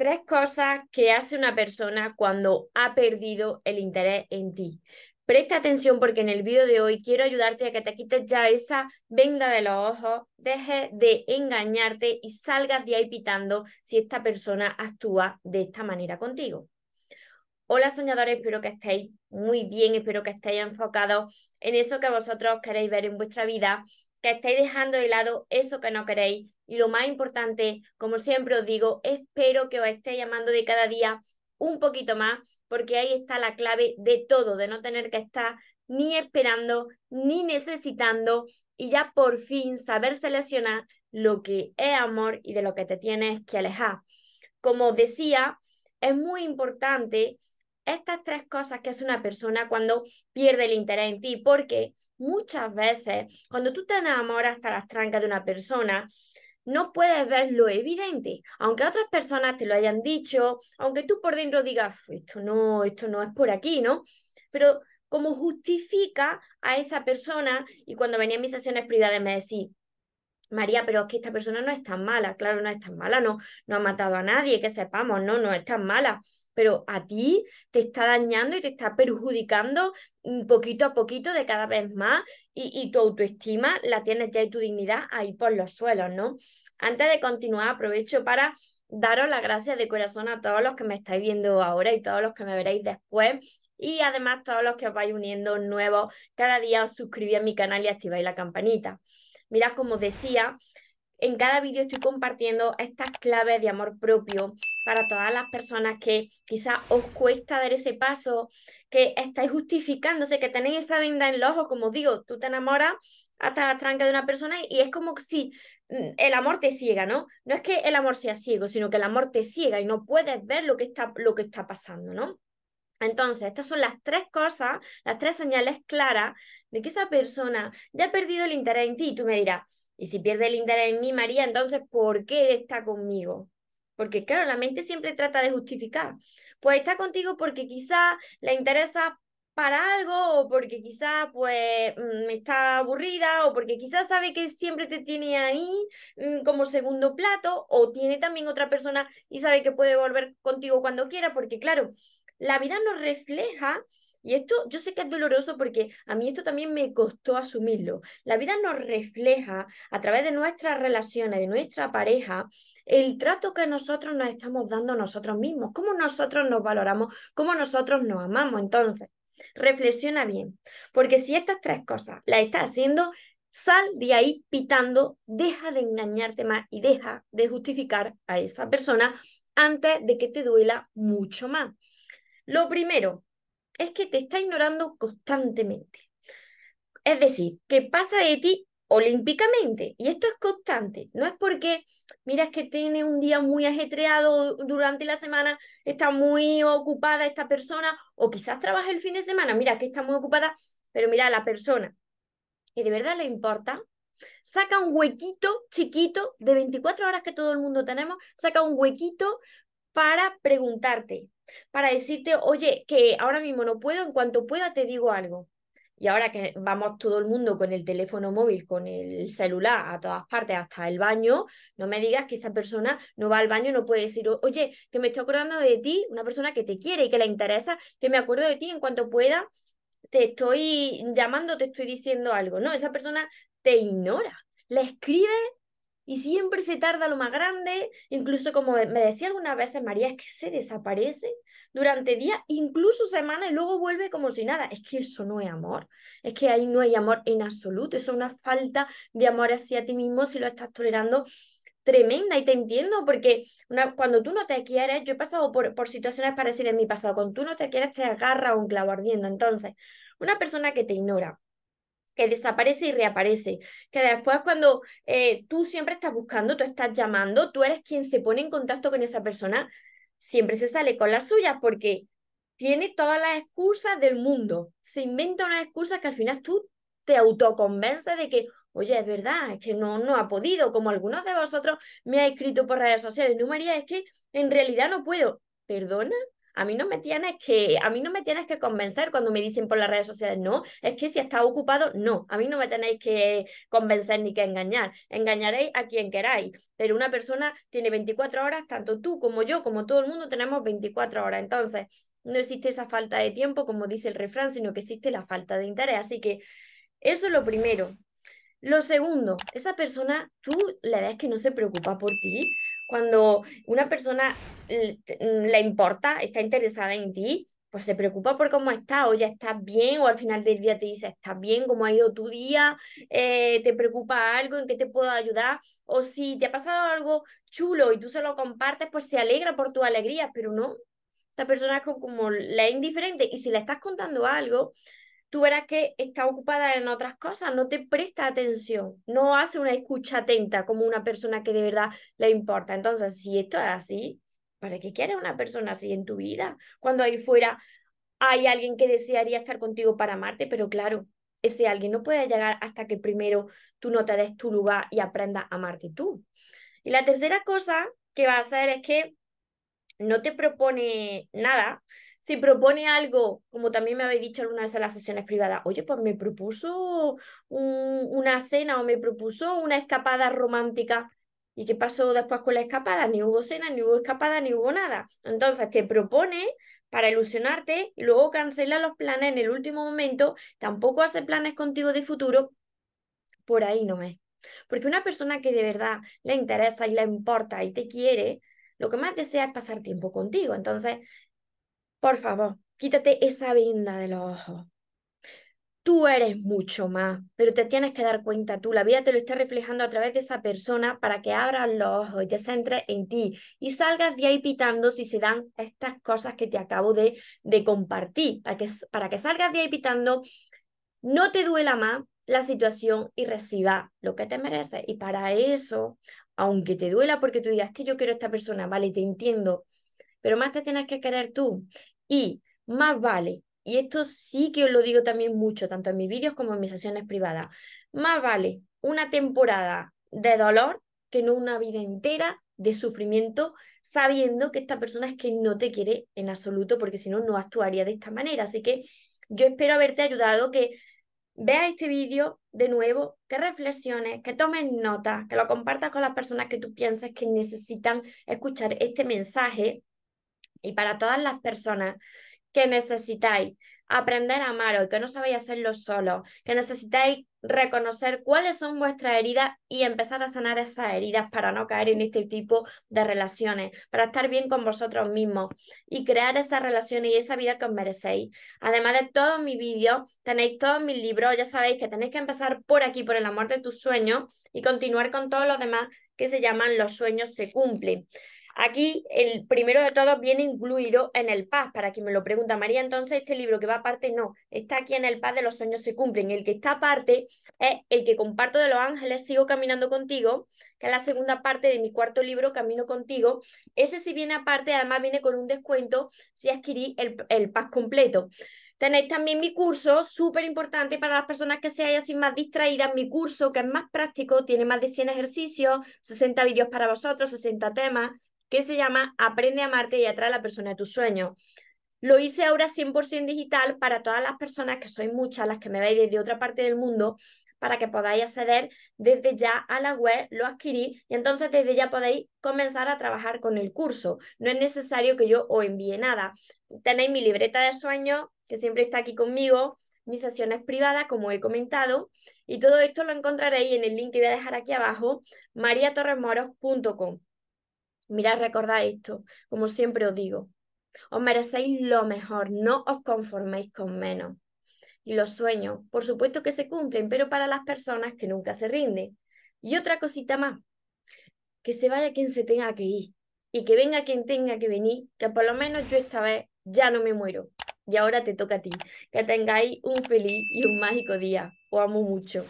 Tres cosas que hace una persona cuando ha perdido el interés en ti. Presta atención porque en el vídeo de hoy quiero ayudarte a que te quites ya esa venda de los ojos, dejes de engañarte y salgas de ahí pitando si esta persona actúa de esta manera contigo. Hola soñadores, espero que estéis muy bien, espero que estéis enfocados en eso que vosotros queréis ver en vuestra vida, que estéis dejando de lado eso que no queréis y lo más importante, como siempre os digo, espero que os esté llamando de cada día un poquito más, porque ahí está la clave de todo, de no tener que estar ni esperando, ni necesitando, y ya por fin saber seleccionar lo que es amor y de lo que te tienes que alejar. Como decía, es muy importante estas tres cosas que hace una persona cuando pierde el interés en ti, porque muchas veces cuando tú te enamoras hasta las trancas de una persona, no puedes ver lo evidente, aunque otras personas te lo hayan dicho, aunque tú por dentro digas, esto no, esto no es por aquí, ¿no? Pero como justifica a esa persona y cuando venía en mis sesiones privadas me decía, María, pero es que esta persona no es tan mala, claro, no es tan mala, no, no ha matado a nadie, que sepamos, no, no es tan mala, pero a ti te está dañando y te está perjudicando mm, poquito a poquito de cada vez más y, tu autoestima la tienes ya y tu dignidad ahí por los suelos, ¿no? Antes de continuar, aprovecho para daros las gracias de corazón a todos los que me estáis viendo ahora y todos los que me veréis después. Y además todos los que os vais uniendo nuevos, cada día os suscribís a mi canal y activáis la campanita. Mirad, como decía, en cada vídeo estoy compartiendo estas claves de amor propio para todas las personas que quizás os cuesta dar ese paso, que estáis justificándose, que tenéis esa venda en los ojos, como digo, tú te enamoras hasta la tranca de una persona y es como si mm, el amor te ciega, ¿no? No es que el amor sea ciego, sino que el amor te ciega y no puedes ver lo que está, lo que está pasando, ¿no? Entonces, estas son las tres cosas, las tres señales claras de que esa persona ya ha perdido el interés en ti. Y tú me dirás, y si pierde el interés en mí, María, entonces, ¿por qué está conmigo? Porque claro, la mente siempre trata de justificar. Pues está contigo porque quizá le interesa para algo o porque quizá pues mm, está aburrida o porque quizá sabe que siempre te tiene ahí mm, como segundo plato o tiene también otra persona y sabe que puede volver contigo cuando quiera porque claro, la vida nos refleja y esto yo sé que es doloroso porque a mí esto también me costó asumirlo. La vida nos refleja a través de nuestras relaciones, de nuestra pareja, el trato que nosotros nos estamos dando a nosotros mismos, cómo nosotros nos valoramos, cómo nosotros nos amamos. Entonces, reflexiona bien, porque si estas tres cosas las estás haciendo, sal de ahí pitando, deja de engañarte más y deja de justificar a esa persona antes de que te duela mucho más. Lo primero, es que te está ignorando constantemente. Es decir, que pasa de ti olímpicamente. Y esto es constante. No es porque, mira, es que tiene un día muy ajetreado durante la semana, está muy ocupada esta persona, o quizás trabaja el fin de semana, mira, que está muy ocupada, pero mira, la persona que de verdad le importa, saca un huequito chiquito de 24 horas que todo el mundo tenemos, saca un huequito para preguntarte, para decirte, oye, que ahora mismo no puedo, en cuanto pueda te digo algo. Y ahora que vamos todo el mundo con el teléfono móvil, con el celular a todas partes, hasta el baño, no me digas que esa persona no va al baño no puede decir, oye, que me estoy acordando de ti, una persona que te quiere y que le interesa, que me acuerdo de ti en cuanto pueda, te estoy llamando, te estoy diciendo algo. No, esa persona te ignora. Le escribe y siempre se tarda lo más grande, incluso como me decía algunas veces María, es que se desaparece durante días, incluso semanas y luego vuelve como si nada. Es que eso no es amor, es que ahí no hay amor en absoluto, eso es una falta de amor hacia ti mismo si lo estás tolerando tremenda y te entiendo porque una, cuando tú no te quieres, yo he pasado por, por situaciones parecidas en mi pasado, cuando tú no te quieres te agarra un clavo ardiendo, entonces una persona que te ignora, que desaparece y reaparece, que después cuando eh, tú siempre estás buscando, tú estás llamando, tú eres quien se pone en contacto con esa persona, siempre se sale con las suyas porque tiene todas las excusas del mundo, se inventa una excusa que al final tú te autoconvences de que, oye, es verdad, es que no, no ha podido, como algunos de vosotros me ha escrito por redes sociales, no María, es que en realidad no puedo, perdona, A mí no me tienes que, a mí no me tienes que convencer cuando me dicen por las redes sociales, no, es que si está ocupado, no, a mí no me tenéis que convencer ni que engañar. Engañaréis a quien queráis, pero una persona tiene 24 horas, tanto tú como yo, como todo el mundo tenemos 24 horas. Entonces, no existe esa falta de tiempo, como dice el refrán, sino que existe la falta de interés. Así que eso es lo primero. Lo segundo, esa persona, tú le ves que no se preocupa por ti. Cuando una persona le importa, está interesada en ti, pues se preocupa por cómo estás, o ya estás bien, o al final del día te dice, estás bien, cómo ha ido tu día, eh, te preocupa algo, en qué te puedo ayudar, o si te ha pasado algo chulo y tú se lo compartes, pues se alegra por tu alegría, pero no, esta persona es como, como la indiferente, y si le estás contando algo, tú verás que está ocupada en otras cosas, no te presta atención, no hace una escucha atenta como una persona que de verdad le importa. Entonces, si esto es así, ¿para qué quieres una persona así en tu vida? Cuando ahí fuera hay alguien que desearía estar contigo para amarte, pero claro, ese alguien no puede llegar hasta que primero tú no te des tu lugar y aprendas a amarte tú. Y la tercera cosa que va a hacer es que no te propone nada, si propone algo, como también me habéis dicho alguna vez en las sesiones privadas, oye, pues me propuso una cena o me propuso una escapada romántica. ¿Y qué pasó después con la escapada? Ni hubo cena, ni hubo escapada, ni hubo nada. Entonces te propone para ilusionarte y luego cancela los planes en el último momento, tampoco hace planes contigo de futuro, por ahí no es. Porque una persona que de verdad le interesa y le importa y te quiere, lo que más desea es pasar tiempo contigo. Entonces, por favor, quítate esa venda de los ojos. Tú eres mucho más, pero te tienes que dar cuenta tú. La vida te lo está reflejando a través de esa persona para que abras los ojos y te centres en ti y salgas de ahí pitando si se dan estas cosas que te acabo de, de compartir. Para que, para que salgas de ahí pitando, no te duela más la situación y reciba lo que te mereces. Y para eso, aunque te duela porque tú digas que yo quiero a esta persona, vale, te entiendo, pero más te tienes que querer tú. Y más vale, y esto sí que os lo digo también mucho, tanto en mis vídeos como en mis sesiones privadas, más vale una temporada de dolor que no una vida entera de sufrimiento, sabiendo que esta persona es que no te quiere en absoluto, porque si no, no actuaría de esta manera. Así que yo espero haberte ayudado, que veas este vídeo de nuevo, que reflexiones, que tomes notas, que lo compartas con las personas que tú piensas que necesitan escuchar este mensaje. Y para todas las personas que necesitáis aprender a amaros, que no sabéis hacerlo solo, que necesitáis reconocer cuáles son vuestras heridas y empezar a sanar esas heridas para no caer en este tipo de relaciones, para estar bien con vosotros mismos y crear esas relaciones y esa vida que os merecéis. Además de todos mis vídeos, tenéis todos mis libros, ya sabéis que tenéis que empezar por aquí, por el amor de tus sueños y continuar con todos los demás que se llaman Los sueños se cumplen. Aquí el primero de todos viene incluido en el paz, para quien me lo pregunta María, entonces este libro que va aparte no, está aquí en el paz de los sueños se cumplen. El que está aparte es el que comparto de los ángeles, sigo caminando contigo, que es la segunda parte de mi cuarto libro, Camino contigo. Ese sí viene aparte, además viene con un descuento si adquirí el, el paz completo. Tenéis también mi curso, súper importante para las personas que se hayan así más distraídas. Mi curso, que es más práctico, tiene más de 100 ejercicios, 60 vídeos para vosotros, 60 temas que se llama Aprende a amarte y atrae a la persona de tus sueños. Lo hice ahora 100% digital para todas las personas, que sois muchas las que me veis desde otra parte del mundo, para que podáis acceder desde ya a la web, lo adquirí y entonces desde ya podéis comenzar a trabajar con el curso. No es necesario que yo os envíe nada. Tenéis mi libreta de sueños, que siempre está aquí conmigo, mis sesiones privadas, como he comentado, y todo esto lo encontraréis en el link que voy a dejar aquí abajo, mariatorremoros.com. Mirad, recordad esto, como siempre os digo, os merecéis lo mejor, no os conforméis con menos. Y los sueños, por supuesto que se cumplen, pero para las personas que nunca se rinden. Y otra cosita más, que se vaya quien se tenga que ir y que venga quien tenga que venir, que por lo menos yo esta vez ya no me muero. Y ahora te toca a ti. Que tengáis un feliz y un mágico día. Os amo mucho.